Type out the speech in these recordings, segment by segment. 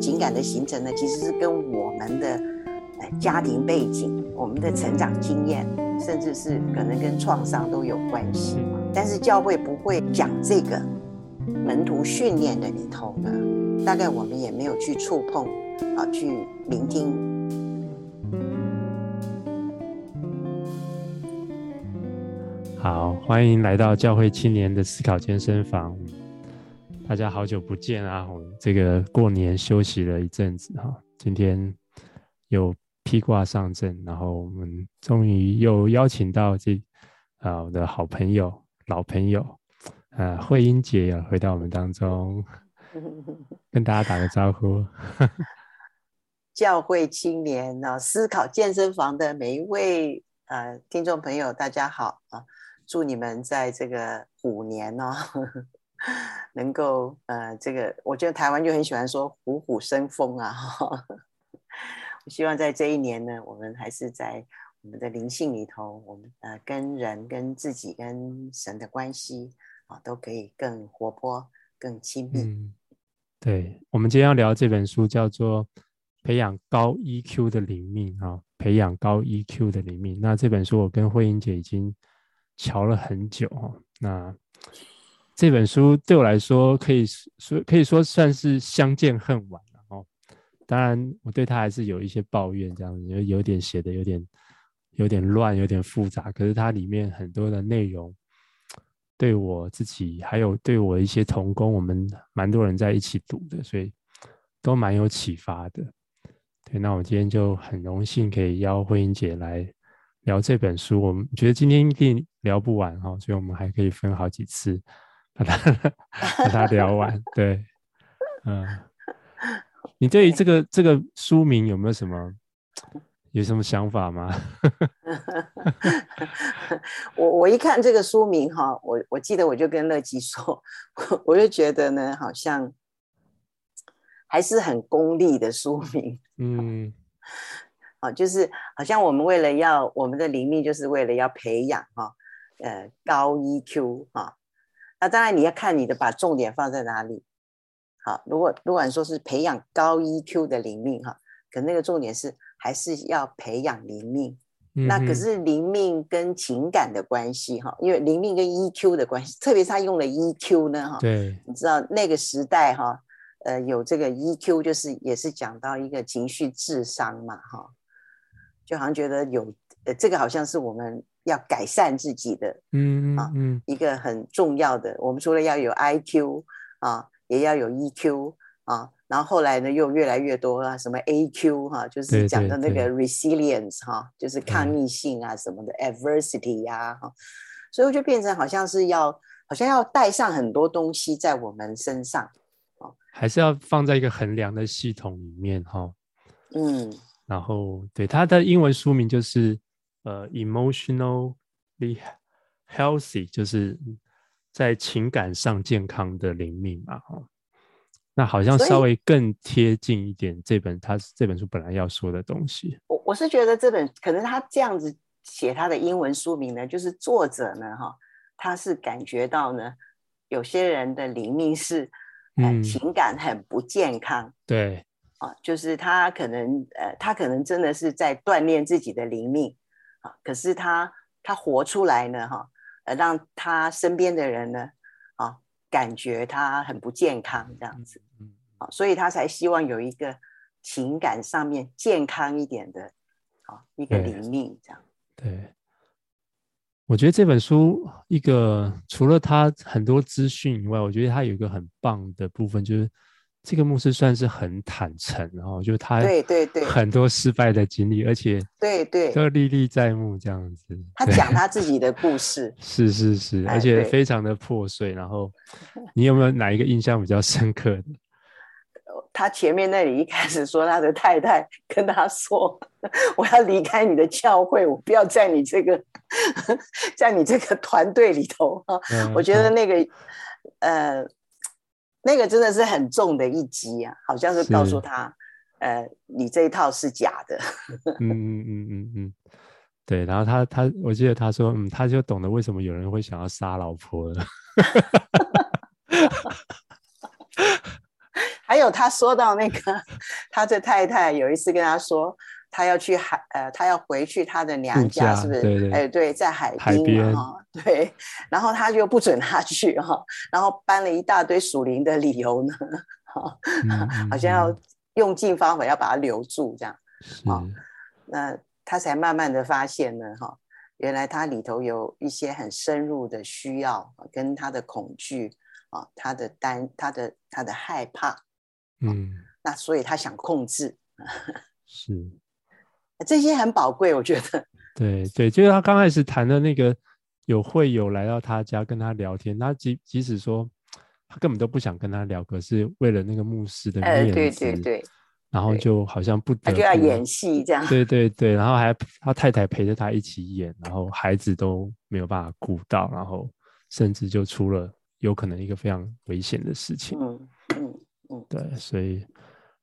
情感的形成呢，其实是跟我们的呃家庭背景、我们的成长经验，甚至是可能跟创伤都有关系。但是教会不会讲这个门徒训练的里头呢，大概我们也没有去触碰啊，去聆听。好，欢迎来到教会青年的思考健身房。大家好久不见啊！我这个过年休息了一阵子哈，今天又披挂上阵，然后我们终于又邀请到这啊我的好朋友、老朋友，呃，慧英姐也回到我们当中，跟大家打个招呼。教会青年啊，思考健身房的每一位呃听众朋友，大家好啊！祝你们在这个虎年哦，能够呃，这个我觉得台湾就很喜欢说虎虎生风啊。我希望在这一年呢，我们还是在我们的灵性里头，我们呃跟人、跟自己、跟神的关系啊，都可以更活泼、更亲密。嗯，对，我们今天要聊这本书叫做《培养高 EQ 的灵命》啊，培养高 EQ 的灵命。那这本书我跟慧英姐已经。瞧了很久，那这本书对我来说可以说可以说算是相见恨晚了哦。当然，我对他还是有一些抱怨，这样子有有点写的有点有点乱，有点复杂。可是它里面很多的内容，对我自己还有对我一些同工，我们蛮多人在一起读的，所以都蛮有启发的。对，那我今天就很荣幸可以邀慧英姐来聊这本书，我们觉得今天一定聊不完哈，所以我们还可以分好几次把它把它聊完。对，嗯，你对于这个这个书名有没有什么有什么想法吗？我我一看这个书名哈，我我记得我就跟乐基说，我就觉得呢，好像还是很功利的书名。嗯。就是好像我们为了要我们的灵命，就是为了要培养哈，呃，高 EQ 哈。那当然你要看你的把重点放在哪里。好，如果如果说是培养高 EQ 的灵命哈，可那个重点是还是要培养灵命。嗯、那可是灵命跟情感的关系哈，因为灵命跟 EQ 的关系，特别是他用了 EQ 呢哈。对，你知道那个时代哈，呃，有这个 EQ 就是也是讲到一个情绪智商嘛哈。就好像觉得有呃，这个好像是我们要改善自己的，嗯啊，嗯，一个很重要的。我们除了要有 IQ 啊，也要有 EQ 啊，然后后来呢又越来越多啊，什么 AQ 哈、啊，就是讲的那个 resilience 哈、啊，就是抗逆性啊什么的、嗯、adversity 呀、啊，哈，所以就变成好像是要，好像要带上很多东西在我们身上，还是要放在一个衡量的系统里面哈，嗯。然后，对它的英文书名就是呃，emotionally healthy，就是在情感上健康的灵命嘛，哈。那好像稍微更贴近一点这本他这本书本来要说的东西。我我是觉得这本可能他这样子写他的英文书名呢，就是作者呢，哈，他是感觉到呢，有些人的灵命是呃、嗯、情感很不健康，对。就是他可能呃，他可能真的是在锻炼自己的灵命啊，可是他他活出来呢，哈，呃，让他身边的人呢，啊，感觉他很不健康这样子，啊，所以他才希望有一个情感上面健康一点的，啊，一个灵命这样。对，我觉得这本书一个除了他很多资讯以外，我觉得它有一个很棒的部分就是。这个牧师算是很坦诚，然后就他对对对很多失败的经历，而且对对都历历在目这样子。他讲他自己的故事，是是是，而且非常的破碎。然后你有没有哪一个印象比较深刻的？他前面那里一开始说他的太太跟他说：“ 我要离开你的教会，我不要在你这个在你这个团队里头。”我觉得那个呃。那个真的是很重的一击啊，好像是告诉他，呃，你这一套是假的。嗯嗯嗯嗯嗯，对。然后他他，我记得他说，嗯，他就懂得为什么有人会想要杀老婆了。还有他说到那个，他的太太有一次跟他说，他要去海，呃，他要回去他的娘家，是不是？对对，哎，对，在海海边哈，对。然后他就不准他去哈，然后搬了一大堆属灵的理由呢，哈、嗯，好像要用尽方法要把他留住这样，啊，那他才慢慢的发现呢，哈，原来他里头有一些很深入的需要，跟他的恐惧。啊，他的担，他的他的害怕，嗯，那所以他想控制，是，这些很宝贵，我觉得。对对，就是他刚开始谈的那个有会友来到他家跟他聊天，他即即使说他根本都不想跟他聊，可是为了那个牧师的面子，对对对，然后就好像不得不，他就要演戏这样，对对对，然后还他太太陪着他一起演，然后孩子都没有办法顾到，然后甚至就出了。有可能一个非常危险的事情，嗯嗯嗯，对，所以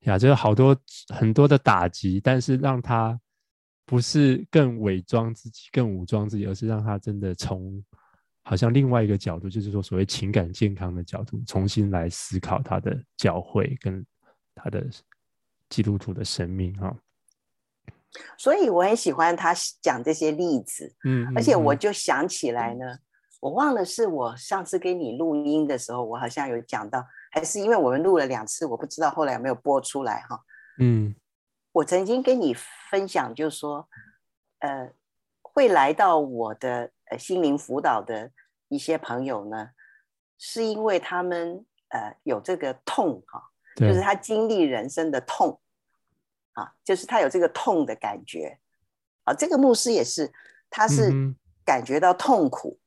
呀，这个好多很多的打击，但是让他不是更伪装自己、更武装自己，而是让他真的从好像另外一个角度，就是说所谓情感健康的角度，重新来思考他的教会跟他的基督徒的生命哈。所以我很喜欢他讲这些例子，嗯，而且我就想起来呢。嗯我忘了是我上次给你录音的时候，我好像有讲到，还是因为我们录了两次，我不知道后来有没有播出来哈。嗯，我曾经跟你分享，就是说，呃，会来到我的呃心灵辅导的一些朋友呢，是因为他们呃有这个痛哈，就是他经历人生的痛啊，就是他有这个痛的感觉啊。这个牧师也是，他是感觉到痛苦。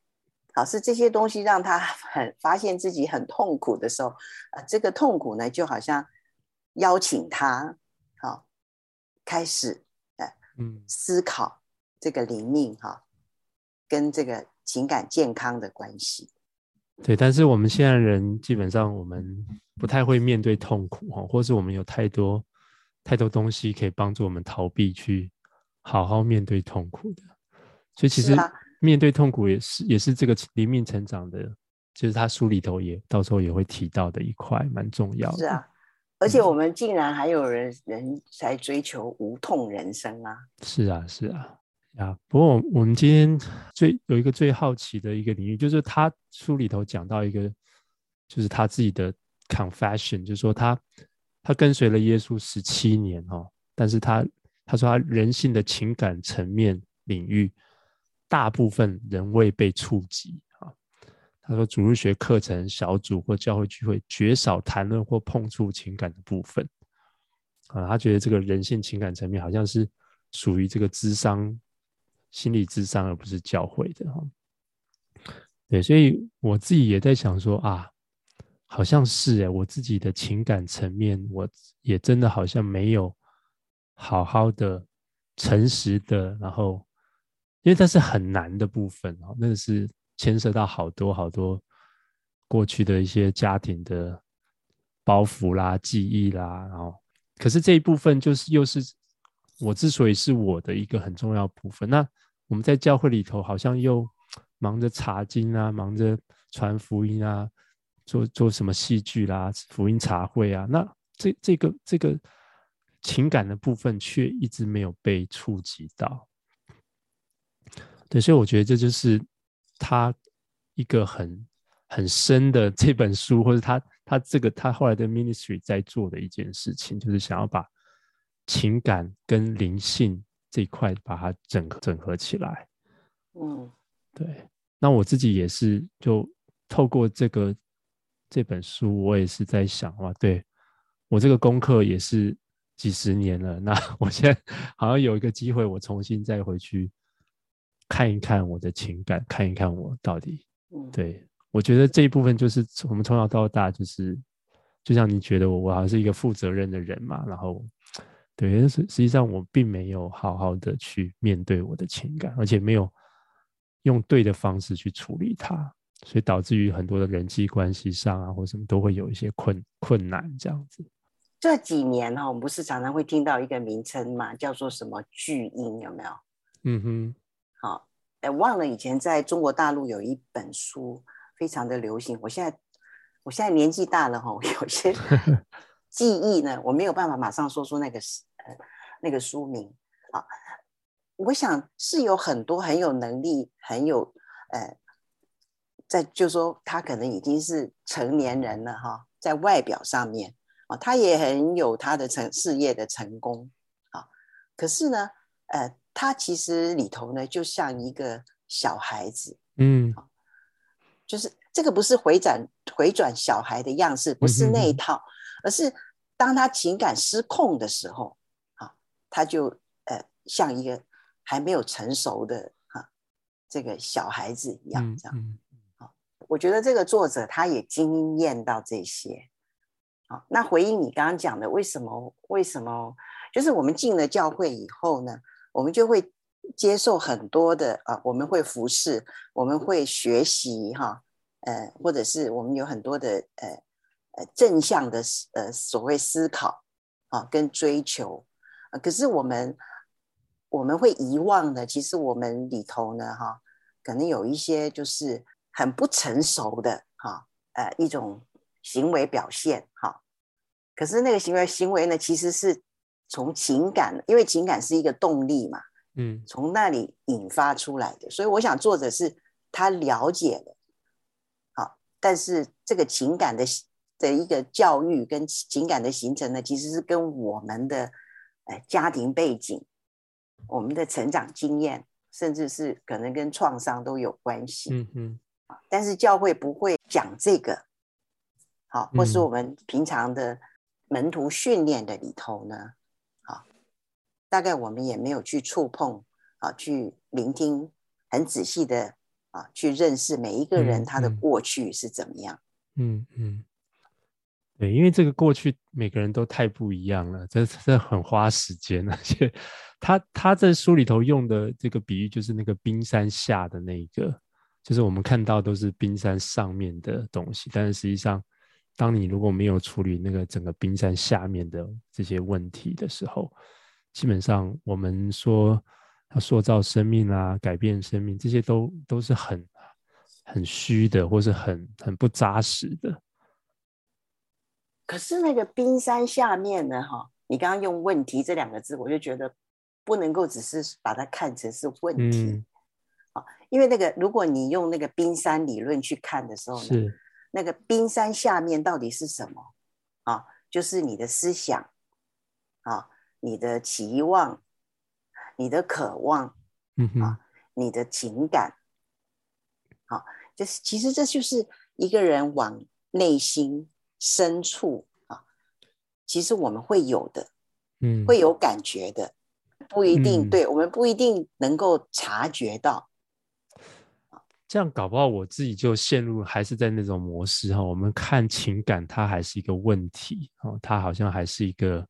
好，是这些东西让他很 发现自己很痛苦的时候，啊，这个痛苦呢，就好像邀请他，好，开始，呃，嗯，思考这个灵命哈，跟这个情感健康的关系。对，但是我们现在人基本上我们不太会面对痛苦哈，或是我们有太多太多东西可以帮助我们逃避去好好面对痛苦的，所以其实。面对痛苦也是也是这个灵命成长的，就是他书里头也到时候也会提到的一块，蛮重要的。是啊，而且我们竟然还有人人在追求无痛人生啊！是啊，是啊，啊！不过我们今天最有一个最好奇的一个领域，就是他书里头讲到一个，就是他自己的 confession，就是说他他跟随了耶稣十七年哦，但是他他说他人性的情感层面领域。大部分仍未被触及啊。他说，主日学课程、小组或教会聚会绝少谈论或碰触情感的部分啊。他觉得这个人性情感层面好像是属于这个智商、心理智商，而不是教会的哈。对，所以我自己也在想说啊，好像是哎，我自己的情感层面，我也真的好像没有好好的、诚实的，然后。因为它是很难的部分哦，那个是牵涉到好多好多过去的一些家庭的包袱啦、记忆啦，然后，可是这一部分就是又是我之所以是我的一个很重要部分。那我们在教会里头好像又忙着查经啊，忙着传福音啊，做做什么戏剧啦、福音茶会啊，那这这个这个情感的部分却一直没有被触及到。对，所以我觉得这就是他一个很很深的这本书，或者他他这个他后来的 ministry 在做的一件事情，就是想要把情感跟灵性这一块把它整合整合起来。嗯，对。那我自己也是，就透过这个这本书，我也是在想，哇，对我这个功课也是几十年了，那 我现在好像有一个机会，我重新再回去。看一看我的情感，看一看我到底，对，我觉得这一部分就是我们从小到大就是，就像你觉得我我好像是一个负责任的人嘛，然后，对，实实际上我并没有好好的去面对我的情感，而且没有用对的方式去处理它，所以导致于很多的人际关系上啊或什么都会有一些困困难这样子。这几年哈，我们不是常常会听到一个名称嘛，叫做什么巨婴，有没有？嗯哼。好，哎，忘了以前在中国大陆有一本书非常的流行。我现在，我现在年纪大了哈，有些 记忆呢，我没有办法马上说出那个呃那个书名啊。我想是有很多很有能力、很有呃，在就说他可能已经是成年人了哈，在外表上面啊，他也很有他的成事业的成功啊。可是呢，呃，他其实里头呢，就像一个小孩子，嗯，就是这个不是回转回转小孩的样式，不是那一套，而是当他情感失控的时候，啊，他就呃像一个。还没有成熟的哈，这个小孩子一样这样，好，我觉得这个作者他也经验到这些，好，那回应你刚刚讲的，为什么为什么就是我们进了教会以后呢，我们就会接受很多的啊，我们会服侍，我们会学习哈，呃，或者是我们有很多的呃呃正向的呃所谓思考啊跟追求啊，可是我们。我们会遗忘的，其实我们里头呢，哈，可能有一些就是很不成熟的，哈，呃，一种行为表现，哈。可是那个行为行为呢，其实是从情感，因为情感是一个动力嘛，嗯，从那里引发出来的。所以我想，作者是他了解了，好，但是这个情感的的一个教育跟情感的形成呢，其实是跟我们的呃家庭背景。我们的成长经验，甚至是可能跟创伤都有关系。嗯嗯，但是教会不会讲这个，好，或是我们平常的门徒训练的里头呢，好，大概我们也没有去触碰，啊，去聆听，很仔细的啊，去认识每一个人他的过去是怎么样。嗯嗯，对，因为这个过去每个人都太不一样了，这这很花时间，而且。他他在书里头用的这个比喻，就是那个冰山下的那个，就是我们看到都是冰山上面的东西，但是实际上，当你如果没有处理那个整个冰山下面的这些问题的时候，基本上我们说要塑造生命啊，改变生命，这些都都是很很虚的，或是很很不扎实的。可是那个冰山下面呢？哈，你刚刚用“问题”这两个字，我就觉得。不能够只是把它看成是问题，啊、嗯，因为那个如果你用那个冰山理论去看的时候呢，是那个冰山下面到底是什么？啊，就是你的思想，啊，你的期望，你的渴望，嗯哼，啊，你的情感，啊，就是其实这就是一个人往内心深处啊，其实我们会有的，嗯，会有感觉的。不一定，对，我们不一定能够察觉到。这样搞不好我自己就陷入还是在那种模式哈。我们看情感，它还是一个问题哦，它好像还是一个，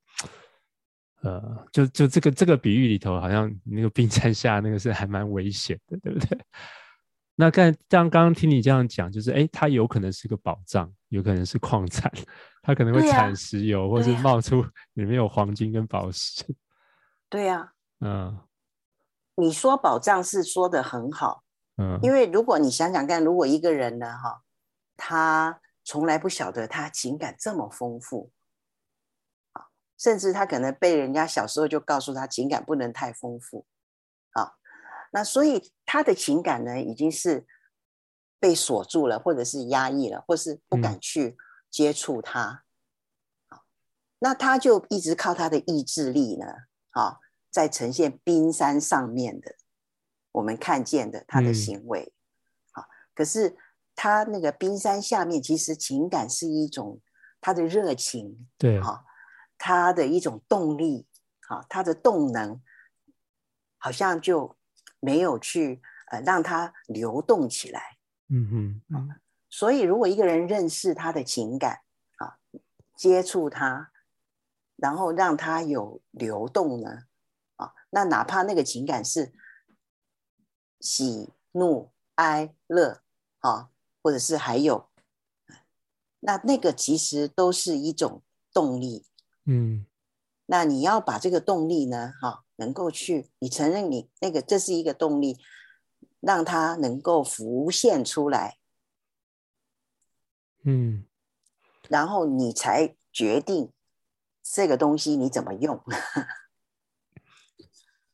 呃，就就这个这个比喻里头，好像那个冰山下那个是还蛮危险的，对不对？那刚像刚刚听你这样讲，就是哎，它有可能是个宝藏，有可能是矿产，它可能会产石油，或是冒出里面有黄金跟宝石。对呀，嗯，你说宝藏是说的很好，嗯，因为如果你想想看，如果一个人呢，哈，他从来不晓得他情感这么丰富，啊，甚至他可能被人家小时候就告诉他情感不能太丰富，啊，那所以他的情感呢，已经是被锁住了，或者是压抑了，或是不敢去接触他，嗯，那他就一直靠他的意志力呢，啊。在呈现冰山上面的，我们看见的他的行为，好、嗯，可是他那个冰山下面，其实情感是一种他的热情，对，哈，他的一种动力，啊，他的动能，好像就没有去呃让它流动起来，嗯哼，嗯，所以如果一个人认识他的情感，啊，接触他，然后让他有流动呢？啊那哪怕那个情感是喜怒哀乐啊，或者是还有，那那个其实都是一种动力。嗯，那你要把这个动力呢，哈，能够去，你承认你那个这是一个动力，让它能够浮现出来。嗯，然后你才决定这个东西你怎么用？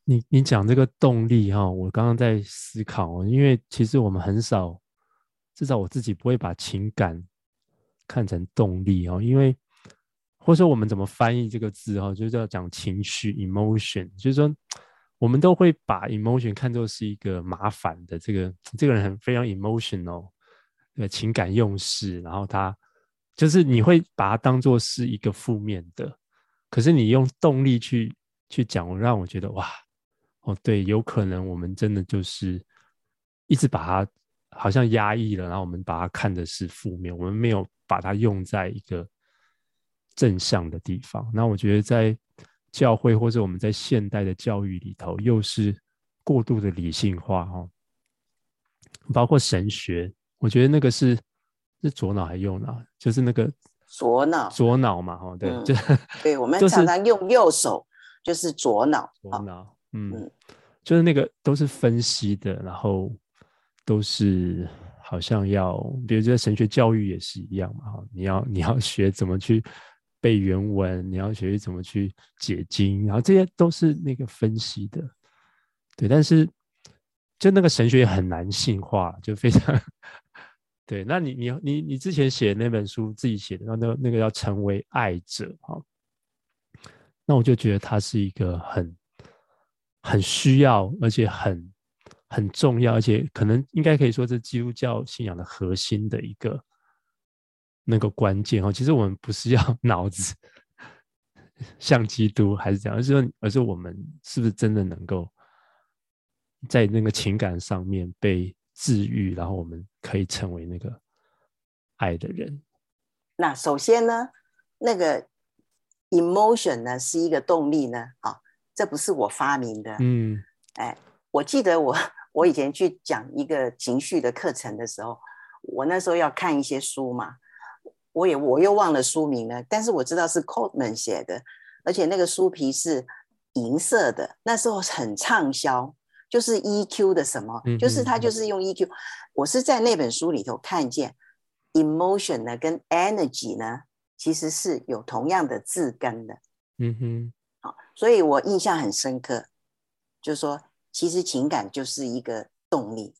你你讲这个动力哈，我刚刚在思考，因为其实我们很少，至少我自己不会把情感看成动力哦，因为或者说我们怎么翻译这个字哈，就是要讲情绪 emotion，就是说我们都会把 emotion 看作是一个麻烦的，这个这个人很非常 emotional，对，情感用事，然后他就是你会把它当做是一个负面的，可是你用动力去去讲，让我觉得哇。哦，对，有可能我们真的就是一直把它好像压抑了，然后我们把它看的是负面，我们没有把它用在一个正向的地方。那我觉得在教会或者我们在现代的教育里头，又是过度的理性化哦，包括神学，我觉得那个是是左脑还是右脑？就是那个左脑，左脑嘛，哦，对，嗯、就对，我们 常常用右手，就是左脑，左脑。嗯，就是那个都是分析的，然后都是好像要，比如说神学教育也是一样嘛，哈，你要你要学怎么去背原文，你要学习怎么去解经，然后这些都是那个分析的，对，但是就那个神学也很男性化，就非常对。那你你你你之前写那本书自己写的，那那那个要成为爱者哈，那我就觉得他是一个很。很需要，而且很很重要，而且可能应该可以说是基督教信仰的核心的一个那个关键哦。其实我们不是要 脑子像基督还是这样，而是说，而是我们是不是真的能够在那个情感上面被治愈，然后我们可以成为那个爱的人。那首先呢，那个 emotion 呢是一个动力呢，啊。这不是我发明的，嗯，哎，我记得我 我以前去讲一个情绪的课程的时候，我那时候要看一些书嘛，我也我又忘了书名了，但是我知道是 Coleman 写的，而且那个书皮是银色的，那时候很畅销，就是 EQ 的什么，就是他就是用 EQ，我是在那本书里头看见 emotion 呢跟 energy 呢其实是有同样的字根的，嗯哼。好，所以我印象很深刻，就是说，其实情感就是一个动力。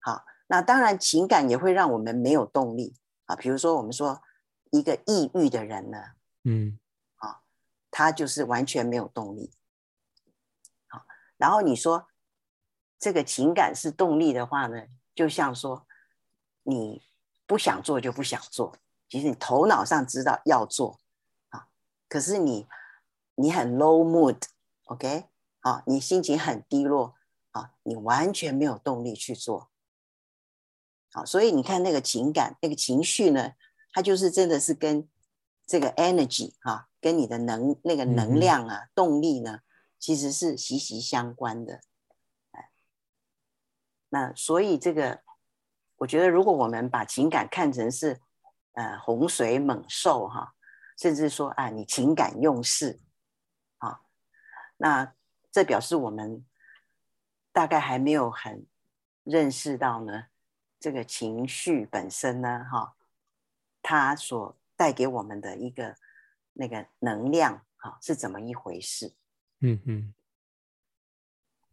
好，那当然情感也会让我们没有动力啊。比如说，我们说一个抑郁的人呢，嗯，啊，他就是完全没有动力。好，然后你说这个情感是动力的话呢，就像说你不想做就不想做，其实你头脑上知道要做啊，可是你。你很 low mood，OK？啊，你心情很低落啊，你完全没有动力去做。好，所以你看那个情感、那个情绪呢，它就是真的是跟这个 energy 啊，跟你的能那个能量啊、动力呢，其实是息息相关的。哎，那所以这个，我觉得如果我们把情感看成是呃洪水猛兽哈，甚至说啊，你情感用事啊。那这表示我们大概还没有很认识到呢，这个情绪本身呢，哈，它所带给我们的一个那个能量，哈，是怎么一回事？嗯嗯，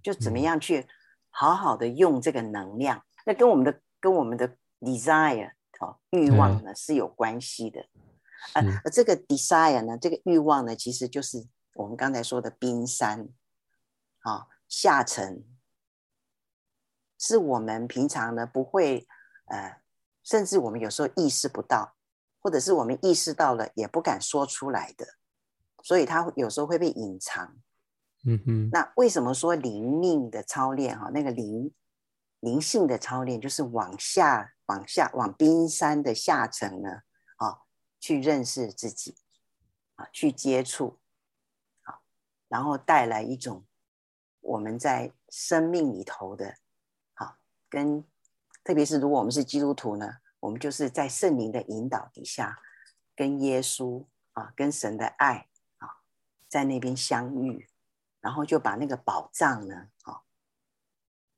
就怎么样去好好的用这个能量？那跟我们的跟我们的 desire 哦欲望呢是有关系的。呃，而这个 desire 呢，这个欲望呢，其实就是。我们刚才说的冰山，啊，下沉，是我们平常呢不会，呃，甚至我们有时候意识不到，或者是我们意识到了也不敢说出来的，所以它有时候会被隐藏。嗯哼。那为什么说灵命的操练哈？那个灵灵性的操练就是往下、往下、往冰山的下层呢？啊，去认识自己，啊，去接触啊。然后带来一种我们在生命里头的，好，跟特别是如果我们是基督徒呢，我们就是在圣灵的引导底下，跟耶稣啊，跟神的爱啊，在那边相遇，然后就把那个宝藏呢，啊，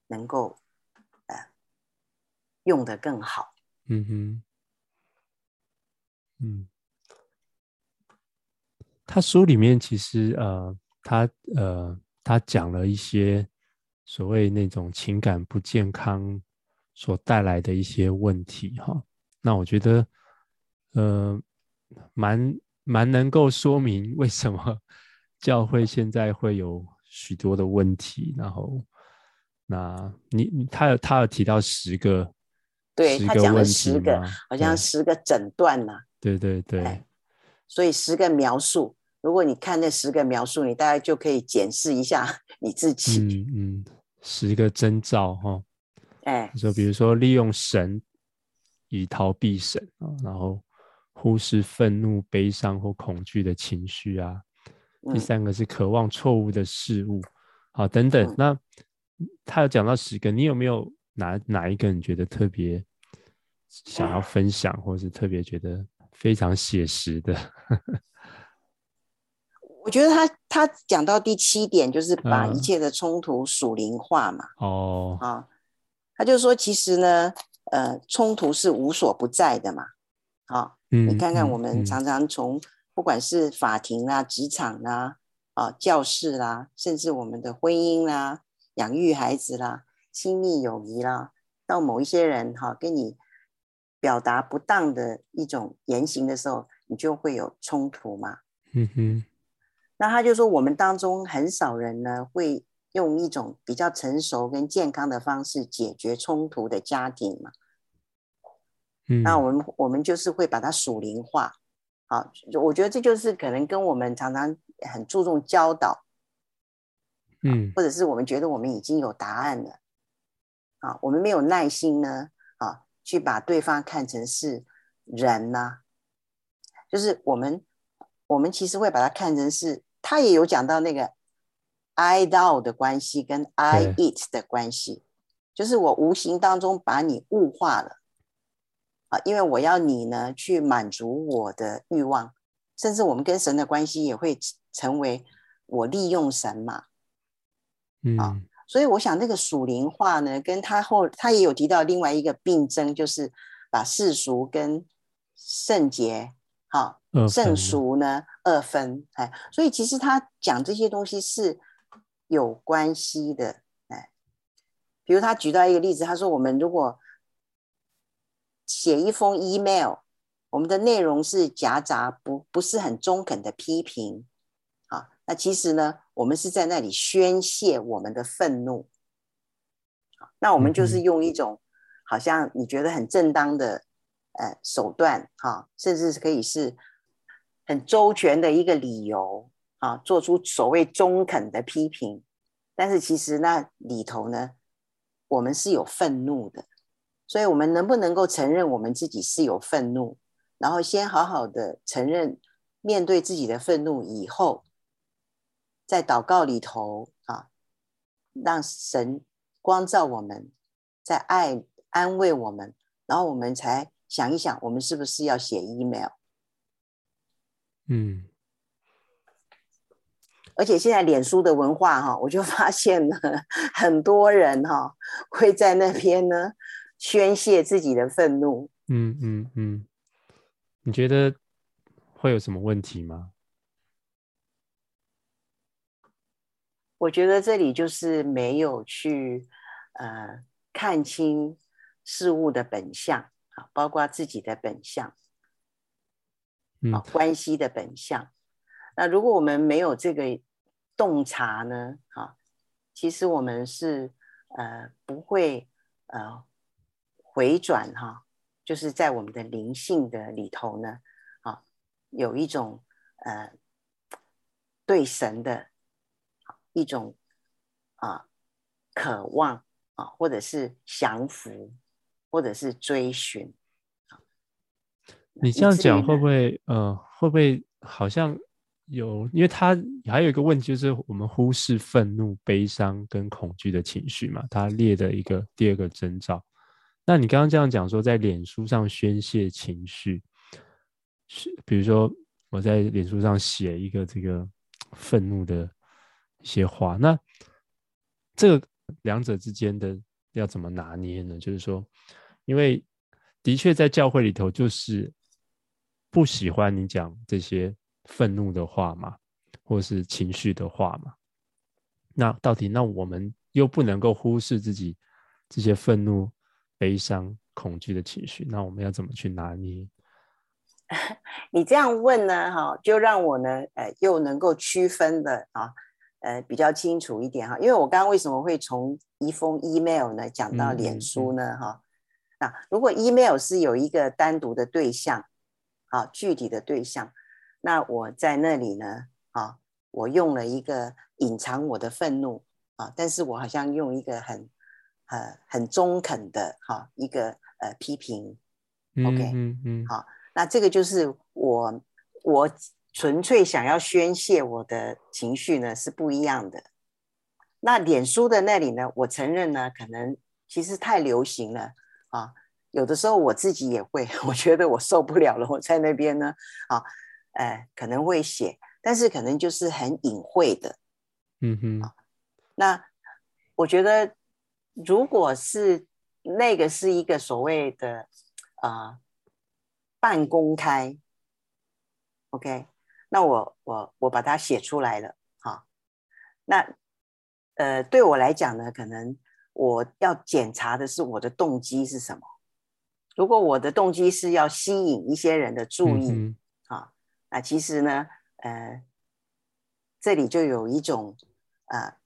能够呃用得更好。嗯哼，嗯。他书里面其实呃，他呃，他讲了一些所谓那种情感不健康所带来的一些问题哈。那我觉得呃，蛮蛮能够说明为什么教会现在会有许多的问题。然后，那你他有他有提到十个，对，个他讲了十个，好像十个诊断呐。对对对，所以十个描述。如果你看那十个描述，你大概就可以检视一下 你自己。嗯嗯，十个征兆哈。哎，就比如说利用神以逃避神啊，然后忽视愤怒、悲伤或恐惧的情绪啊。第三个是渴望错误的事物，好，等等。那他有讲到十个，你有没有哪哪一个你觉得特别想要分享，或是特别觉得非常写实的？我觉得他他讲到第七点，就是把一切的冲突属灵化嘛。哦、嗯，啊，他就说，其实呢，呃，冲突是无所不在的嘛。啊，嗯，你看看我们常常从不管是法庭啦、职场啦、啊教室啦，甚至我们的婚姻啦、养育孩子啦、亲密友谊啦，到某一些人哈、啊、跟你表达不当的一种言行的时候，你就会有冲突嘛。嗯哼。那他就说，我们当中很少人呢，会用一种比较成熟跟健康的方式解决冲突的家庭嘛。嗯，那我们我们就是会把它属灵化。好，我觉得这就是可能跟我们常常很注重教导，嗯，或者是我们觉得我们已经有答案了，啊，我们没有耐心呢，啊，去把对方看成是人呐，就是我们我们其实会把它看成是。他也有讲到那个 I thou 的关系跟 I it 的关系，就是我无形当中把你物化了啊，因为我要你呢去满足我的欲望，甚至我们跟神的关系也会成为我利用神嘛，嗯，啊，所以我想那个属灵化呢，跟他后他也有提到另外一个病症，就是把世俗跟圣洁。好，圣俗呢二分，哎，所以其实他讲这些东西是有关系的，哎，比如他举到一个例子，他说我们如果写一封 email，我们的内容是夹杂不不是很中肯的批评，啊，那其实呢，我们是在那里宣泄我们的愤怒，那我们就是用一种好像你觉得很正当的。呃，手段哈，甚至是可以是很周全的一个理由啊，做出所谓中肯的批评，但是其实那里头呢，我们是有愤怒的，所以我们能不能够承认我们自己是有愤怒，然后先好好的承认面对自己的愤怒以后，在祷告里头啊，让神光照我们，在爱安慰我们，然后我们才。想一想，我们是不是要写 email？嗯，而且现在脸书的文化哈，我就发现了 很多人哈会在那边呢宣泄自己的愤怒。嗯嗯嗯，你觉得会有什么问题吗？我觉得这里就是没有去呃看清事物的本相啊。包括自己的本相，啊，关系的本相。那如果我们没有这个洞察呢？啊，其实我们是呃不会呃回转哈，就是在我们的灵性的里头呢，啊，有一种呃对神的一种啊渴望啊，或者是降服。或者是追寻，你这样讲会不会呃会不会好像有？因为他还有一个问题，就是我们忽视愤怒、悲伤跟恐惧的情绪嘛。他列的一个第二个征兆。那你刚刚这样讲说，在脸书上宣泄情绪，是比如说我在脸书上写一个这个愤怒的一些话，那这个两者之间的要怎么拿捏呢？就是说。因为的确在教会里头，就是不喜欢你讲这些愤怒的话嘛，或是情绪的话嘛。那到底，那我们又不能够忽视自己这些愤怒、悲伤、恐惧的情绪，那我们要怎么去拿捏？你这样问呢，哈，就让我呢，呃，又能够区分的啊，呃，比较清楚一点哈。因为我刚刚为什么会从一封 email 呢讲到脸书呢？哈、嗯，那如果 email 是有一个单独的对象，啊，具体的对象，那我在那里呢，啊，我用了一个隐藏我的愤怒啊，但是我好像用一个很，呃，很中肯的哈一个呃批评，OK，嗯嗯，好。那这个就是我，我纯粹想要宣泄我的情绪呢，是不一样的。那脸书的那里呢，我承认呢，可能其实太流行了啊。有的时候我自己也会，我觉得我受不了了，我在那边呢，啊，呃，可能会写，但是可能就是很隐晦的，嗯哼。啊，那我觉得，如果是那个是一个所谓的啊。半公开，OK，那我我我把它写出来了，哈，那呃对我来讲呢，可能我要检查的是我的动机是什么。如果我的动机是要吸引一些人的注意，啊，那其实呢，呃，这里就有一种呃，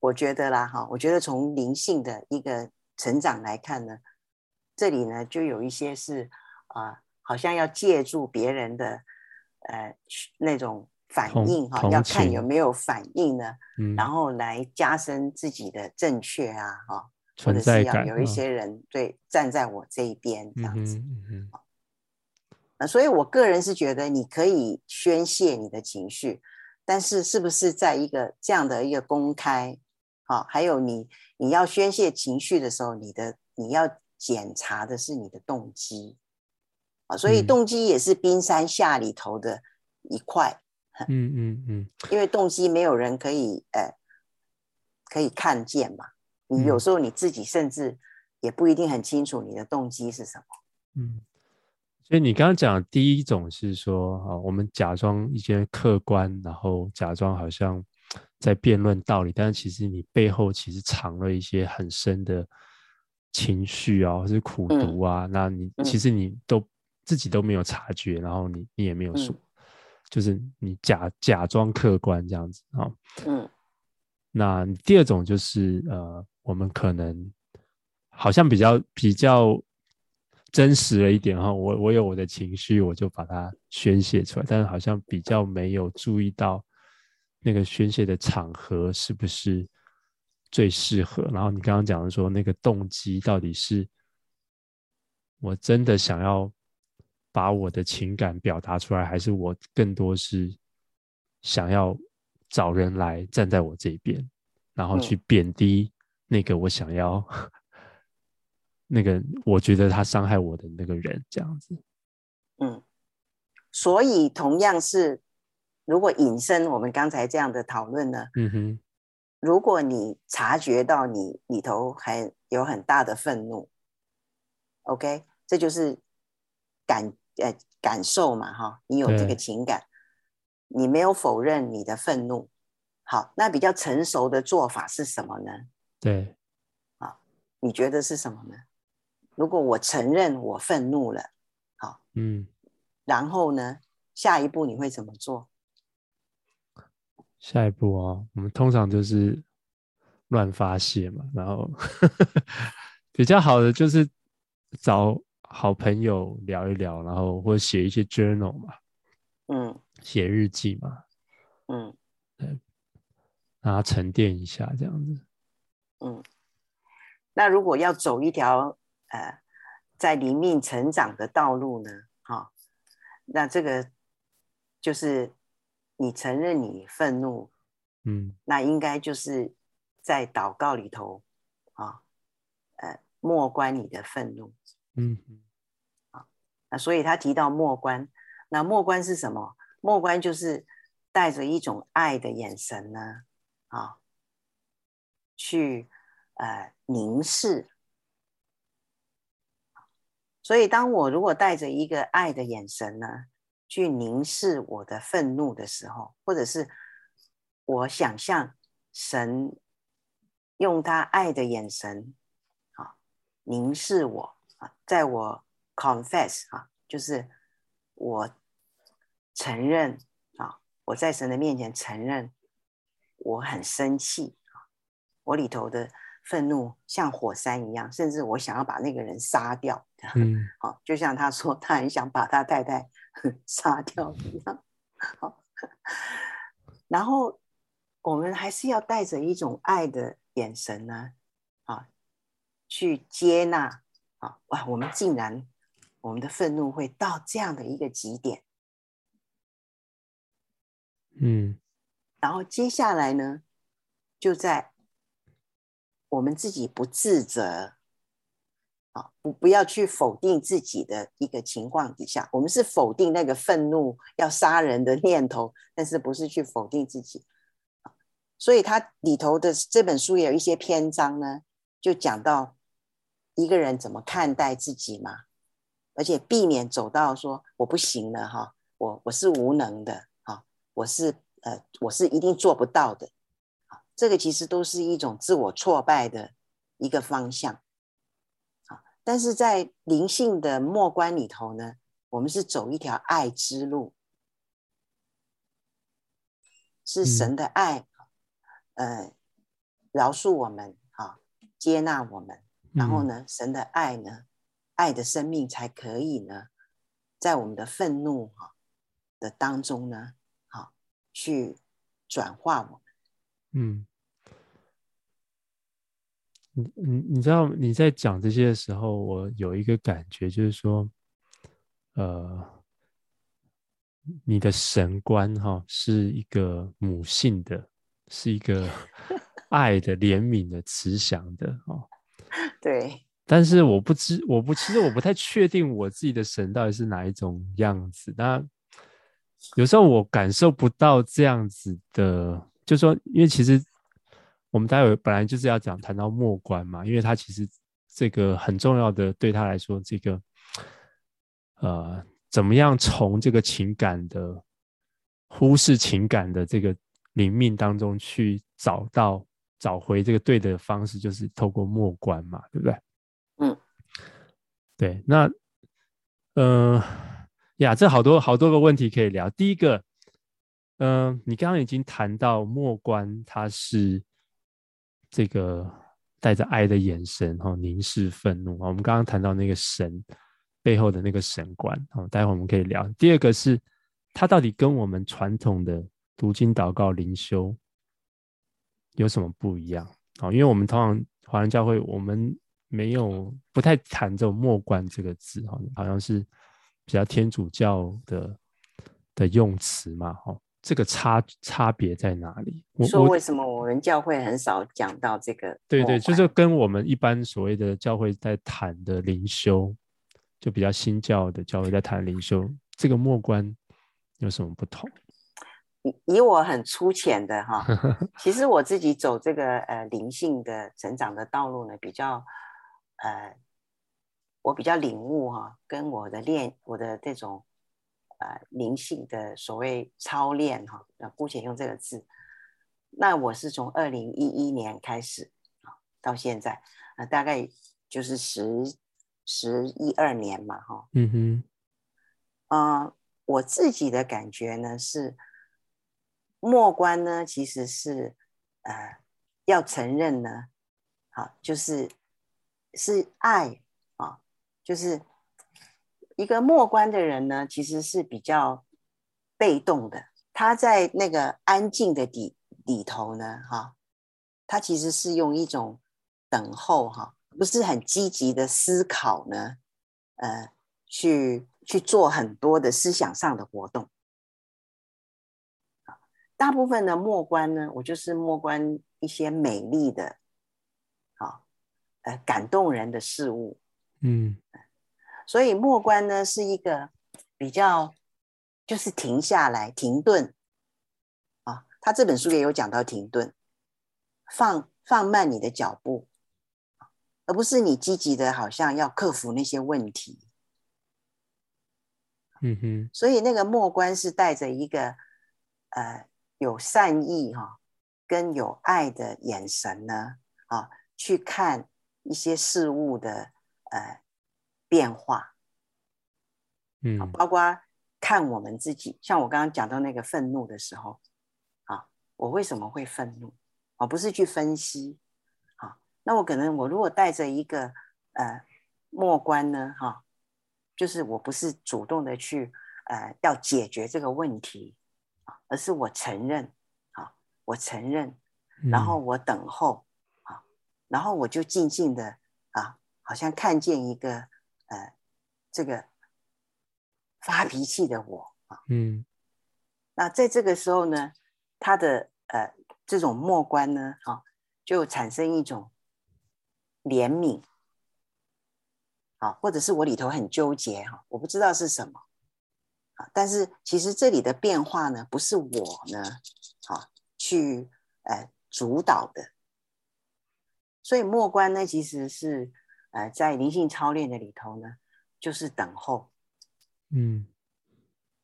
我觉得啦，哈，我觉得从灵性的一个成长来看呢，这里呢就有一些是啊。好像要借助别人的，呃，那种反应哈，要看有没有反应呢，嗯，然后来加深自己的正确啊，哈，或者是要有一些人对站在我这一边这样子，嗯嗯，那所以我个人是觉得你可以宣泄你的情绪，但是是不是在一个这样的一个公开，好，还有你你要宣泄情绪的时候，你的你要检查的是你的动机。啊，所以动机也是冰山下里头的一块，嗯嗯嗯，因为动机没有人可以呃可以看见嘛，你有时候你自己甚至也不一定很清楚你的动机是什么，嗯，所以你刚刚讲的第一种是说啊，我们假装一些客观，然后假装好像在辩论道理，但是其实你背后其实藏了一些很深的情绪啊，或是苦毒啊，嗯、那你其实你都。自己都没有察觉，然后你你也没有说，嗯、就是你假假装客观这样子啊。嗯，那第二种就是呃，我们可能好像比较比较真实了一点哈。我我有我的情绪，我就把它宣泄出来，但是好像比较没有注意到那个宣泄的场合是不是最适合。然后你刚刚讲的说，那个动机到底是我真的想要。把我的情感表达出来，还是我更多是想要找人来站在我这边，然后去贬低那个我想要、嗯、那个我觉得他伤害我的那个人，这样子。嗯，所以同样是，如果引申我们刚才这样的讨论呢，嗯哼，如果你察觉到你里头还有很大的愤怒，OK，这就是感。呃，感受嘛，哈，你有这个情感，你没有否认你的愤怒，好，那比较成熟的做法是什么呢？对，啊，你觉得是什么呢？如果我承认我愤怒了，好，嗯，然后呢，下一步你会怎么做？下一步哦，我们通常就是乱发泄嘛，然后 比较好的就是找。好朋友聊一聊，然后或者写一些 journal 嘛，嗯，写日记嘛，嗯，对，让它沉淀一下，这样子，嗯。那如果要走一条呃，在灵命成长的道路呢？哈、哦，那这个就是你承认你愤怒，嗯，那应该就是在祷告里头啊、哦，呃，默观你的愤怒。嗯，好，那所以他提到默观，那默观是什么？默观就是带着一种爱的眼神呢，啊，去呃凝视。所以当我如果带着一个爱的眼神呢，去凝视我的愤怒的时候，或者是我想象神用他爱的眼神啊凝视我啊，在我 confess 啊，就是我承认啊，我在神的面前承认我很生气，我里头的。愤怒像火山一样，甚至我想要把那个人杀掉。嗯，好，就像他说，他很想把他太太 杀掉一样。好，然后我们还是要带着一种爱的眼神呢，啊，去接纳啊，哇，我们竟然我们的愤怒会到这样的一个极点。嗯，然后接下来呢，就在。我们自己不自责，啊，不不要去否定自己的一个情况底下，我们是否定那个愤怒要杀人的念头，但是不是去否定自己。所以它里头的这本书也有一些篇章呢，就讲到一个人怎么看待自己嘛，而且避免走到说我不行了哈，我我是无能的啊，我是呃我是一定做不到的。这个其实都是一种自我挫败的一个方向，啊，但是在灵性的末观里头呢，我们是走一条爱之路，是神的爱，呃，饶恕我们啊，接纳我们，然后呢，神的爱呢，爱的生命才可以呢，在我们的愤怒哈的当中呢，好去转化我们。嗯，你你你知道你在讲这些的时候，我有一个感觉，就是说，呃，你的神观哈、哦、是一个母性的，是一个 爱的、怜悯的、慈祥的哦。对。但是我不知，我不，其实我不太确定我自己的神到底是哪一种样子。那有时候我感受不到这样子的。就说，因为其实我们待会本来就是要讲谈到末关嘛，因为他其实这个很重要的，对他来说，这个呃，怎么样从这个情感的忽视情感的这个灵命当中去找到找回这个对的方式，就是透过末关嘛，对不对？嗯，对。那嗯、呃、呀，这好多好多个问题可以聊。第一个。嗯、你刚刚已经谈到默观，它是这个带着爱的眼神哈，凝视愤怒。我们刚刚谈到那个神背后的那个神观，哦，待会我们可以聊。第二个是它到底跟我们传统的读经、祷告、灵修有什么不一样？哦，因为我们通常华人教会，我们没有不太谈这种默观这个字，哈，好像是比较天主教的的用词嘛，哈。这个差差别在哪里？我说为什么我们教会很少讲到这个？对对，就是跟我们一般所谓的教会在谈的灵修，就比较新教的教会在谈灵修，这个末观有什么不同？以以我很粗浅的哈，其实我自己走这个呃灵性的成长的道路呢，比较呃，我比较领悟哈，跟我的练我的这种。呃，灵性的所谓操练哈，那姑且用这个字。那我是从二零一一年开始啊，到现在啊，大概就是十十一二年嘛，哈。嗯哼。呃，我自己的感觉呢是，末观呢其实是呃要承认呢，好，就是是爱啊，就是。一个默观的人呢，其实是比较被动的。他在那个安静的底里头呢，哈，他其实是用一种等候，哈，不是很积极的思考呢，呃，去去做很多的思想上的活动。大部分的默观呢，我就是默观一些美丽的，好，呃，感动人的事物，嗯。所以默观呢是一个比较，就是停下来、停顿啊。他这本书也有讲到停顿，放放慢你的脚步，而不是你积极的，好像要克服那些问题。嗯哼，所以那个默观是带着一个呃有善意哈、哦，跟有爱的眼神呢，啊，去看一些事物的呃变化，嗯，包括看我们自己，像我刚刚讲到那个愤怒的时候，啊，我为什么会愤怒？而不是去分析，啊，那我可能我如果带着一个呃默观呢，哈。就是我不是主动的去，呃，要解决这个问题，啊，而是我承认，啊，我承认，然后我等候，啊，然后我就静静的，啊，好像看见一个，呃，这个发脾气的我，啊，嗯，那在这个时候呢，他的呃这种默观呢，啊，就产生一种怜悯。啊，或者是我里头很纠结哈，我不知道是什么啊。但是其实这里的变化呢，不是我呢啊去呃主导的。所以默观呢，其实是呃在灵性操练的里头呢，就是等候。嗯，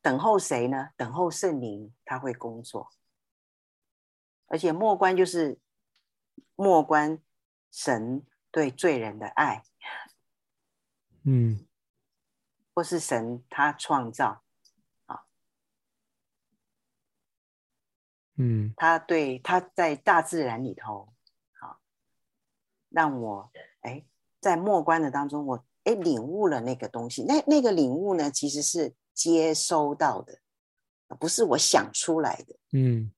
等候谁呢？等候圣灵，他会工作。而且默观就是默观神对罪人的爱。嗯，或是神他创造，啊，嗯，他对他在大自然里头，好，让我哎在默观的当中，我哎领悟了那个东西。那那个领悟呢，其实是接收到的，不是我想出来的。嗯，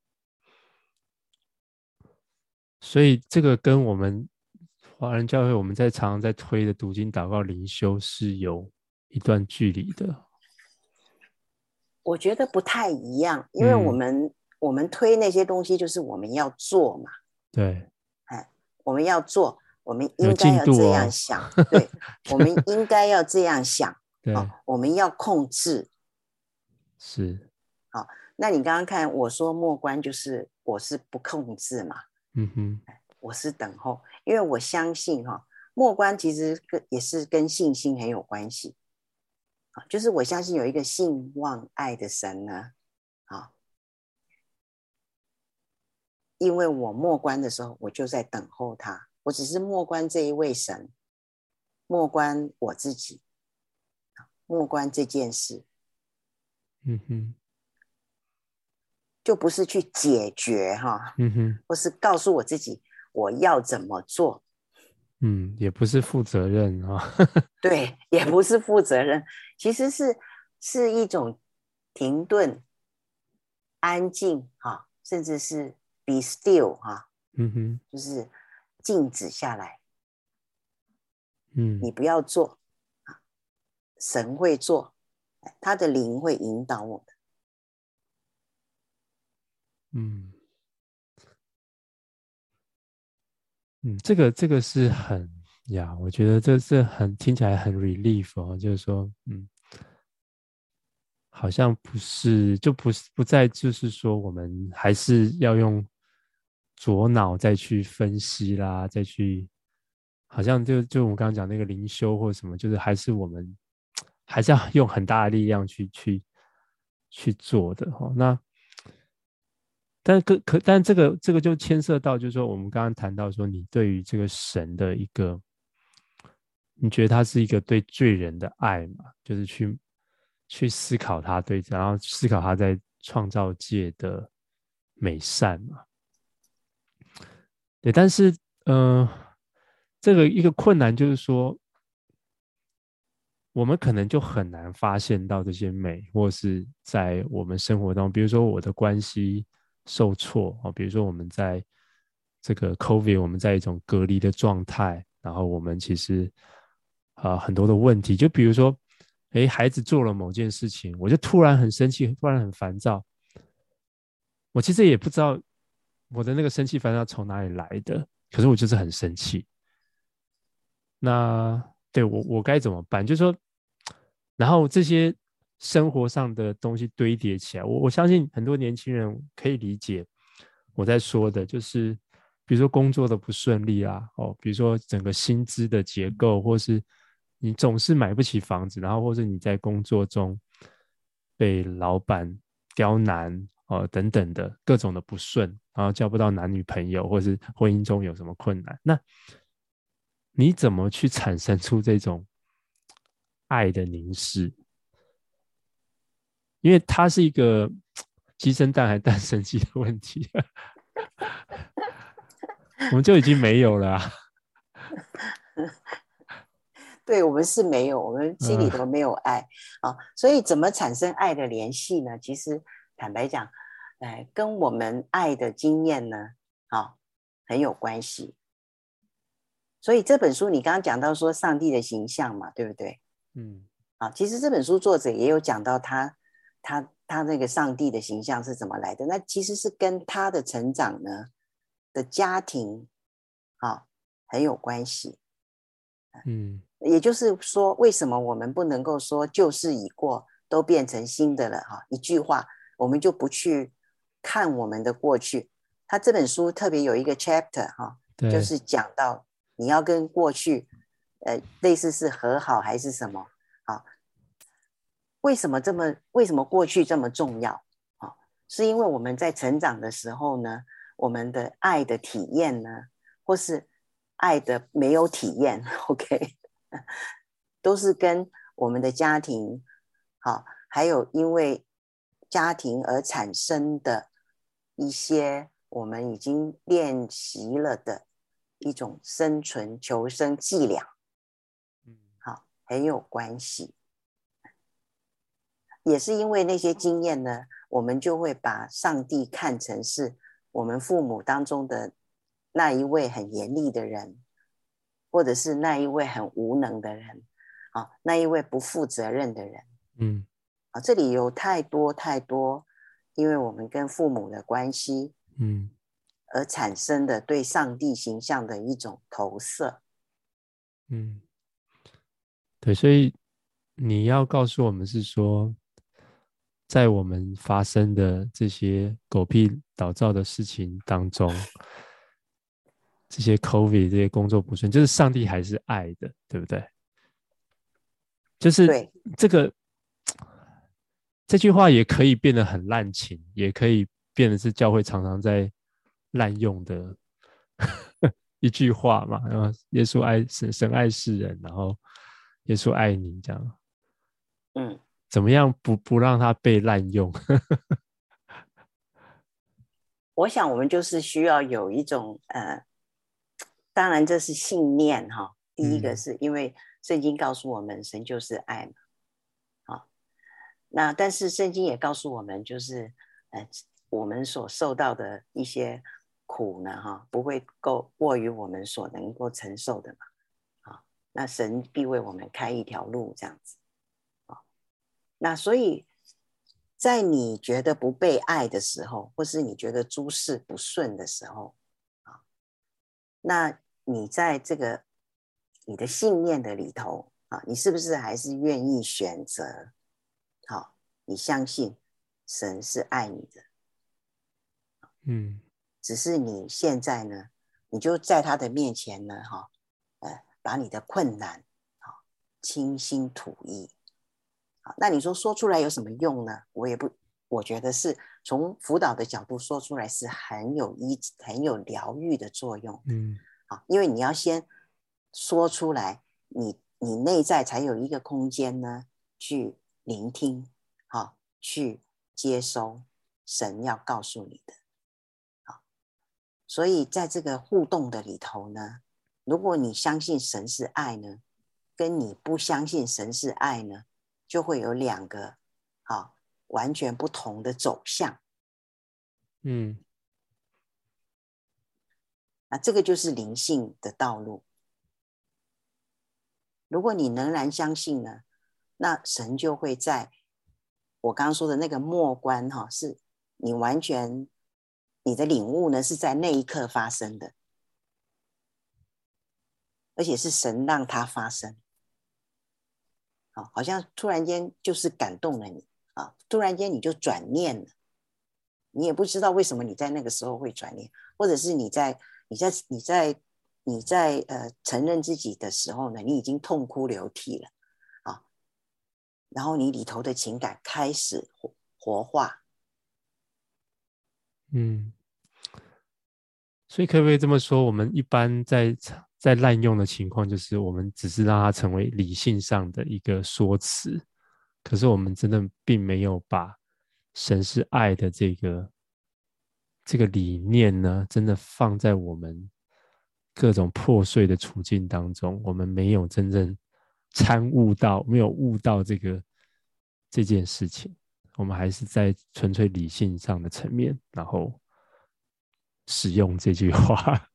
所以这个跟我们。华人教会，我们在常常在推的读经、祷告、灵修是有一段距离的。我觉得不太一样，因为我们、嗯、我们推那些东西，就是我们要做嘛。对，哎，我们要做，我们 应该要这样想。哦、对，我们应该要这样想。对、哦，我们要控制。是。好，那你刚刚看我说默观，就是我是不控制嘛。嗯哼。我是等候，因为我相信哈，默观其实跟也是跟信心很有关系，啊，就是我相信有一个信望爱的神呢，啊，因为我默观的时候，我就在等候他，我只是默观这一位神，默观我自己，默观这件事，嗯哼。就不是去解决哈，嗯哼，或是告诉我自己。我要怎么做？嗯，也不是负责任啊。对，也不是负责任，其实是是一种停顿、安静哈，甚至是 be still 哈。嗯哼，就是静止下来。嗯，你不要做，神会做，他的灵会引导我们。嗯。嗯，这个这个是很呀，我觉得这是很听起来很 relief 哦，就是说，嗯，好像不是，就不是不再就是说，我们还是要用左脑再去分析啦，再去，好像就就我们刚刚讲那个灵修或什么，就是还是我们还是要用很大的力量去去去做的哈，那。但可可，但这个这个就牵涉到，就是说，我们刚刚谈到说，你对于这个神的一个，你觉得他是一个对罪人的爱嘛？就是去去思考他对，然后思考他在创造界的美善嘛？对，但是，嗯、这个一个困难就是说，我们可能就很难发现到这些美，或是在我们生活当中，比如说我的关系。受挫啊，比如说我们在这个 COVID，我们在一种隔离的状态，然后我们其实啊、很多的问题，就比如说，诶，孩子做了某件事情，我就突然很生气，突然很烦躁。我其实也不知道我的那个生气烦躁从哪里来的，可是我就是很生气。那对我我该怎么办？就是说，然后这些。生活上的东西堆叠起来，我我相信很多年轻人可以理解我在说的，就是比如说工作的不顺利啊，哦，比如说整个薪资的结构，或是你总是买不起房子，然后或是你在工作中被老板刁难哦等等的各种的不顺，然后交不到男女朋友，或是婚姻中有什么困难，那你怎么去产生出这种爱的凝视？因为它是一个鸡生蛋还蛋生鸡的问题，我们就已经没有了啊。对，我们是没有，我们心里头没有爱啊、所以怎么产生爱的联系呢？其实坦白讲，哎，跟我们爱的经验呢，啊、哦，很有关系。所以这本书你刚刚讲到说上帝的形象嘛，对不对？嗯，啊，其实这本书作者也有讲到他。他他那个上帝的形象是怎么来的？那其实是跟他的成长呢的家庭啊很有关系。嗯，也就是说，为什么我们不能够说旧事已过，都变成新的了？哈，一句话，我们就不去看我们的过去。他这本书特别有一个 chapter 哈，就是讲到你要跟过去，呃，类似是和好还是什么？为什么这么？为什么过去这么重要？啊，是因为我们在成长的时候呢，我们的爱的体验呢，或是爱的没有体验，OK，都是跟我们的家庭，好，还有因为家庭而产生的一些我们已经练习了的一种生存求生伎俩，嗯，好，很有关系。也是因为那些经验呢，我们就会把上帝看成是我们父母当中的那一位很严厉的人，或者是那一位很无能的人，啊，那一位不负责任的人，嗯，啊，这里有太多太多，因为我们跟父母的关系，嗯，而产生的对上帝形象的一种投射，嗯，对，所以你要告诉我们是说。在我们发生的这些狗屁倒灶的事情当中，这些 COVID 这些工作不顺，就是上帝还是爱的，对不对？就是这个对这句话也可以变得很滥情，也可以变得是教会常常在滥用的 一句话嘛。然后耶稣爱神，神爱世人，然后耶稣爱你，这样。嗯。怎么样不不让它被滥用？我想我们就是需要有一种呃，当然这是信念哈。第一个是因为圣经告诉我们神就是爱嘛，好，那但是圣经也告诉我们就是呃，我们所受到的一些苦呢哈，不会够过于我们所能够承受的嘛，好，那神必为我们开一条路这样子。啊那所以，在你觉得不被爱的时候，或是你觉得诸事不顺的时候，啊，那你在这个你的信念的里头啊，你是不是还是愿意选择？好，你相信神是爱你的，嗯，只是你现在呢，你就在他的面前呢，哈，呃，把你的困难，好，倾心吐意。好，那你说说出来有什么用呢？我也不，我觉得是从辅导的角度说出来是很有医、很有疗愈的作用。嗯，好，因为你要先说出来，你你内在才有一个空间呢，去聆听，好，去接收神要告诉你的。好，所以在这个互动的里头呢，如果你相信神是爱呢，跟你不相信神是爱呢，就会有两个，好，完全不同的走向。嗯，那这个就是灵性的道路。如果你仍然相信呢，那神就会在我刚刚说的那个末关哈，是你完全你的领悟呢，是在那一刻发生的，而且是神让它发生。啊，好像突然间就是感动了你啊！突然间你就转念了，你也不知道为什么你在那个时候会转念，或者是你在你在你在你在呃承认自己的时候呢，你已经痛哭流涕了！然后你里头的情感开始活活化。嗯，所以可不可以这么说？我们一般在在滥用的情况，就是我们只是让它成为理性上的一个说辞，可是我们真的并没有把神是爱的这个这个理念呢，真的放在我们各种破碎的处境当中，我们没有真正参悟到，没有悟到这个这件事情。我们还是在纯粹理性上的层面，然后使用这句话，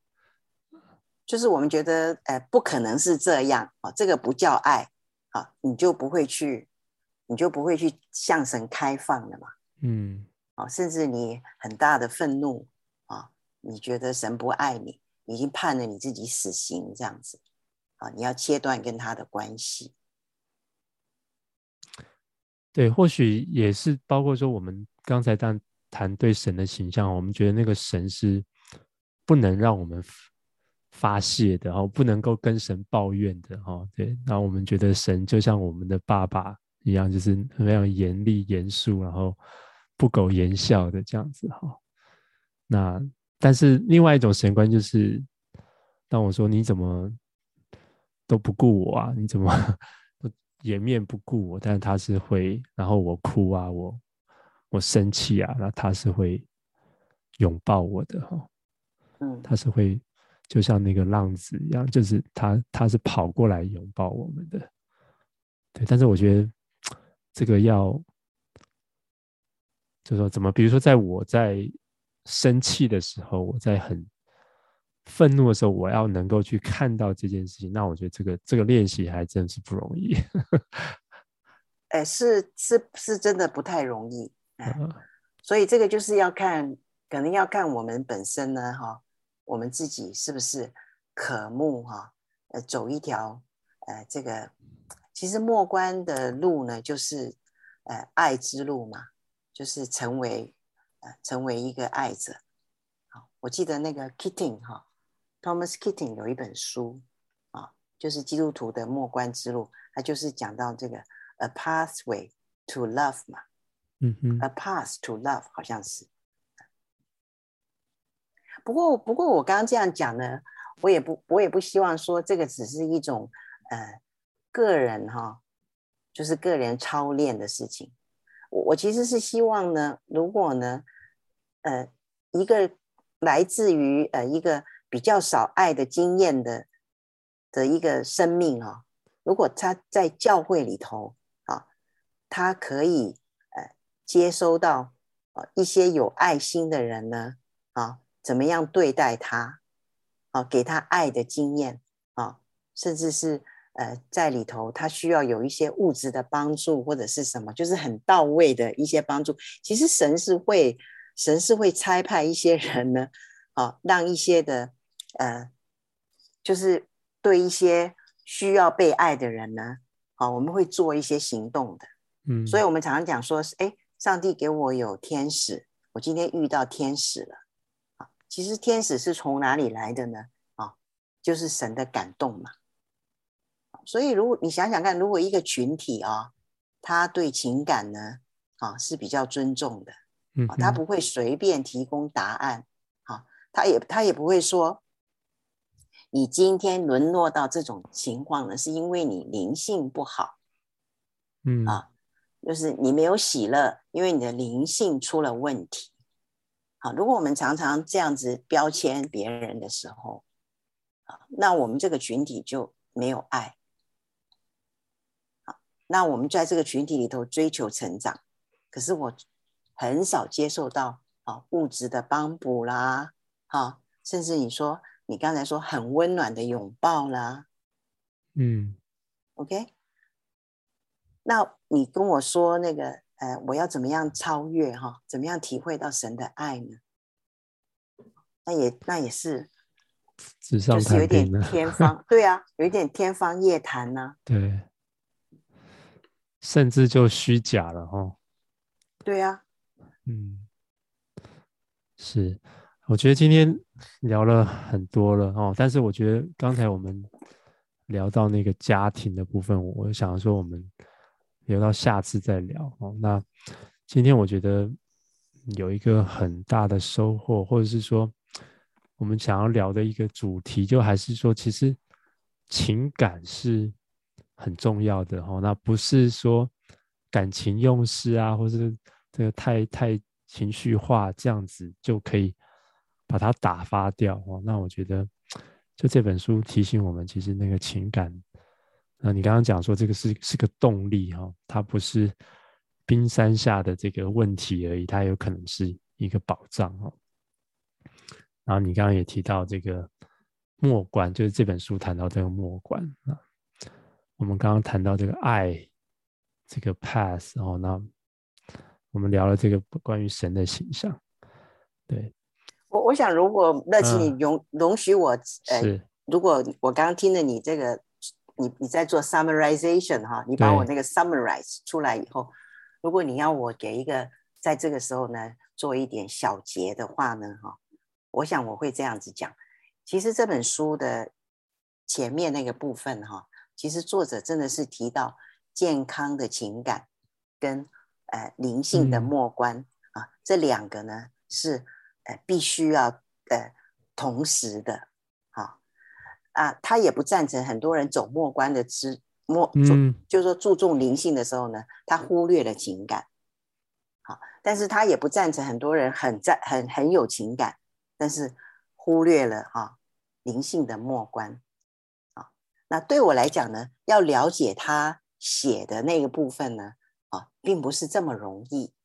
就是我们觉得，呃，不可能是这样啊，这个不叫爱啊，你就不会去，你就不会去向神开放了嘛，嗯，啊，甚至你很大的愤怒啊，你觉得神不爱你，你已经判了你自己死刑这样子啊，你要切断跟他的关系。对，或许也是包括说，我们刚才当谈对神的形象，我们觉得那个神是不能让我们发泄的，哦，不能够跟神抱怨的，哈，对。然后我们觉得神就像我们的爸爸一样，就是非常严厉、严肃，然后不苟言笑的这样子，哈。那但是另外一种神观就是，当我说你怎么都不顾我啊？你怎么？颜面不顾我，但是他是会，然后我哭啊，我我生气啊，那他是会拥抱我的哈，嗯，他是会就像那个浪子一样，就是他他是跑过来拥抱我们的，对，但是我觉得这个要，就说怎么，比如说在我在生气的时候，我在很。愤怒的时候，我要能够去看到这件事情，那我觉得这个这个练习还真是不容易。哎，是是是真的不太容易，嗯，所以这个就是要看，可能要看我们本身呢，哈，我们自己是不是渴慕哈，呃，走一条，呃，这个其实莫关的路呢，就是呃爱之路嘛，就是成为呃成为一个爱者。好，我记得那个 Kitting 哈。Thomas Keating 有一本书啊，就是基督徒的末关之路，他就是讲到这个 A pathway to love 嘛，嗯哼，A path to love 好像是。不过，不过我刚刚这样讲呢，我也不，我也不希望说这个只是一种呃个人哈，就是个人操练的事情。我我其实是希望呢，如果呢，呃，一个来自于呃一个。比较少爱的经验的的一个生命啊，如果他在教会里头啊，他可以呃接收到啊一些有爱心的人呢啊，怎么样对待他啊，给他爱的经验啊，甚至是呃在里头他需要有一些物质的帮助或者是什么，就是很到位的一些帮助。其实神是会神是会差派一些人呢啊，让一些的。呃，就是对一些需要被爱的人呢，啊，我们会做一些行动的，嗯，所以我们常常讲说，哎，上帝给我有天使，我今天遇到天使了，啊，其实天使是从哪里来的呢？啊，就是神的感动嘛。所以如果你想想看，如果一个群体啊，他对情感呢，啊是比较尊重的，嗯，他不会随便提供答案，啊，他也他也不会说。你今天沦落到这种情况呢，是因为你灵性不好，嗯啊，就是你没有喜乐，因为你的灵性出了问题。好，如果我们常常这样子标签别人的时候，啊，那我们这个群体就没有爱。好，那我们在这个群体里头追求成长，可是我很少接受到啊物质的帮补啦，啊，甚至你说。你刚才说很温暖的拥抱啦，嗯，OK，那你跟我说那个，呃，我要怎么样超越哈？怎么样体会到神的爱呢？那也那也是，就是有点天方，对啊，有一点天方夜谭呢、啊。对，甚至就虚假了哈。对啊，嗯，是。我觉得今天聊了很多了哦，但是我觉得刚才我们聊到那个家庭的部分，我想说我们留到下次再聊哦。那今天我觉得有一个很大的收获，或者是说我们想要聊的一个主题，就还是说，其实情感是很重要的哦。那不是说感情用事啊，或是这个太太情绪化这样子就可以把它打发掉哦。那我觉得，就这本书提醒我们，其实那个情感。那你刚刚讲说这个是是个动力哈，它不是冰山下的这个问题而已，它有可能是一个宝藏哦。然后你刚刚也提到这个默观，就是这本书谈到这个默观啊。我们刚刚谈到这个爱，这个 pass 哦那我们聊了这个关于神的形象。对，我我想如果乐琪你容容许我，呃，如果我刚刚听了你这个。你你在做 summarization 哈，你把我那个 summarize 出来以后，如果你要我给一个在这个时候呢做一点小结的话呢哈，我想我会这样子讲。其实这本书的前面那个部分哈，其实作者真的是提到健康的情感跟呃灵性的末观啊，嗯，这两个呢是呃必须要呃同时的。啊，他也不赞成很多人走默观的知默，嗯，就是说注重灵性的时候呢，他忽略了情感。好，但是他也不赞成很多人很在很很有情感，但是忽略了啊灵性的默观。啊，那对我来讲呢，要了解他写的那个部分呢，啊，并不是这么容易。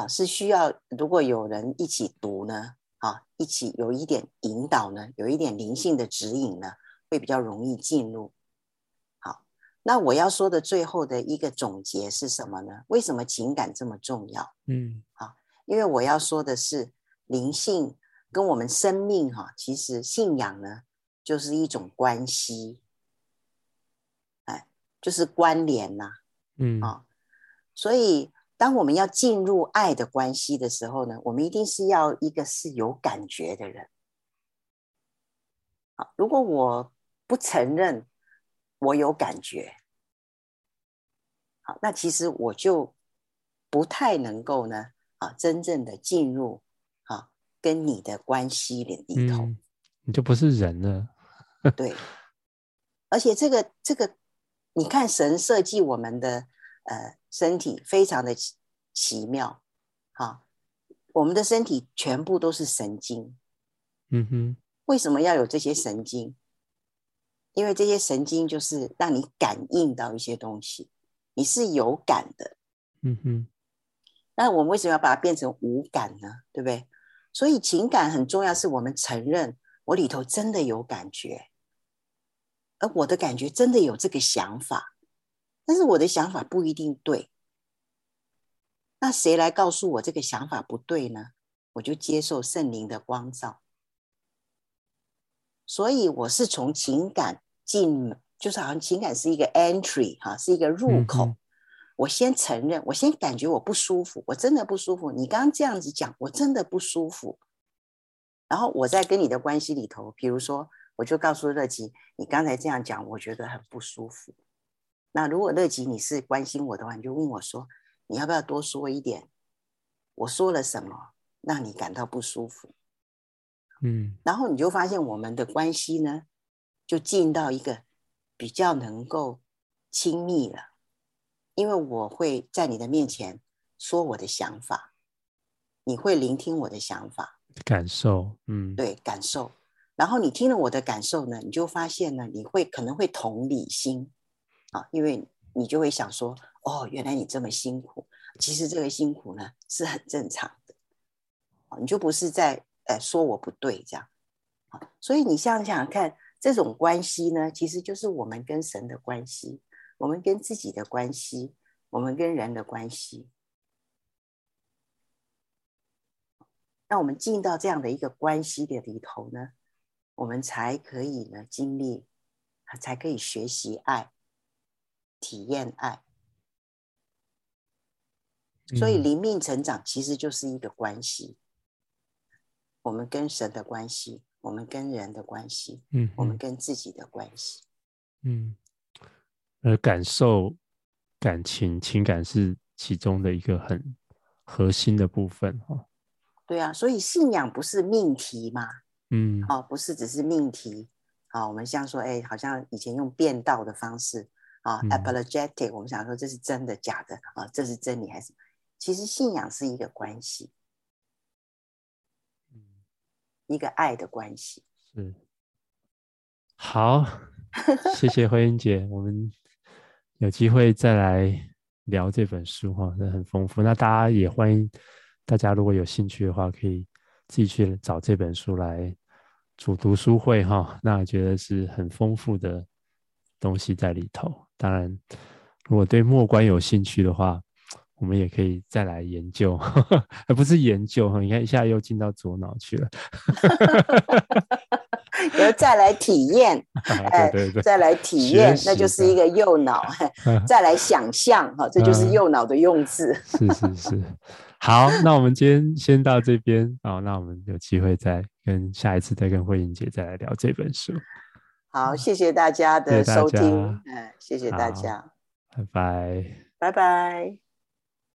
啊，是需要如果有人一起读呢。啊，一起有一点引导呢，有一点灵性的指引呢，会比较容易进入。好，那我要说的最后的一个总结是什么呢？为什么情感这么重要？嗯，啊，因为我要说的是灵性跟我们生命哈，其实信仰呢就是一种关系，哎，就是关联呐，嗯啊，所以。当我们要进入爱的关系的时候呢，我们一定是要一个是有感觉的人。好，如果我不承认我有感觉，好，那其实我就不太能够呢，啊，真正的进入啊，跟你的关系里里头，嗯，你就不是人了。对，而且这个这个，你看神设计我们的。呃，身体非常的奇奇妙，哈，我们的身体全部都是神经，嗯哼，为什么要有这些神经？因为这些神经就是让你感应到一些东西，你是有感的，嗯哼。那我们为什么要把它变成无感呢？对不对？所以情感很重要，是我们承认我里头真的有感觉，而我的感觉真的有这个想法。但是我的想法不一定对，那谁来告诉我这个想法不对呢？我就接受圣灵的光照。所以我是从情感进，就是好像情感是一个 entry 哈，是一个入口。我先承认，我先感觉我不舒服，我真的不舒服。你刚刚这样子讲，我真的不舒服。然后我在跟你的关系里头，比如说，我就告诉乐琪，你刚才这样讲，我觉得很不舒服。那如果乐吉你是关心我的话，你就问我说：“你要不要多说一点？我说了什么让你感到不舒服？”嗯，然后你就发现我们的关系呢，就进到一个比较能够亲密了，因为我会在你的面前说我的想法，你会聆听我的想法、感受，嗯，对，感受。然后你听了我的感受呢，你就发现呢，你会可能会同理心。啊，因为你就会想说，哦，原来你这么辛苦，其实这个辛苦呢是很正常的，你就不是在呃说我不对这样，啊所以你想想看，这种关系呢，其实就是我们跟神的关系，我们跟自己的关系，我们跟人的关系，那我们进到这样的一个关系的里头呢，我们才可以呢经历，才可以学习爱。体验爱，所以灵命成长其实就是一个关系。我们跟神的关系，我们跟人的关系，嗯，我们跟自己的关系，嗯，而感受感情、情感是其中的一个很核心的部分哈。对啊，所以信仰不是命题嘛？嗯，哦，不是只是命题。啊，我们像说，哎，好像以前用变道的方式啊、嗯、，apologetic，我们想说这是真的假的啊，这是真理还是？其实信仰是一个关系，嗯，一个爱的关系。是，好，谢谢惠英姐，我们有机会再来聊这本书哈，那很丰富。那大家也欢迎，大家如果有兴趣的话，可以自己去找这本书来。主读书会哈，那我觉得是很丰富的东西在里头。当然，如果对末观有兴趣的话，我们也可以再来研究，而 不是研究哈。你看一下又进到左脑去了，然后再来体验，对对对，再来体验，那就是一个右脑，再来想象哈，这就是右脑的用字。是是是。好，那我们今天先到这边啊。那我们有机会再跟下一次再跟慧英姐再来聊这本书。好，谢谢大家的收听，嗯，谢谢大家，拜拜，拜拜。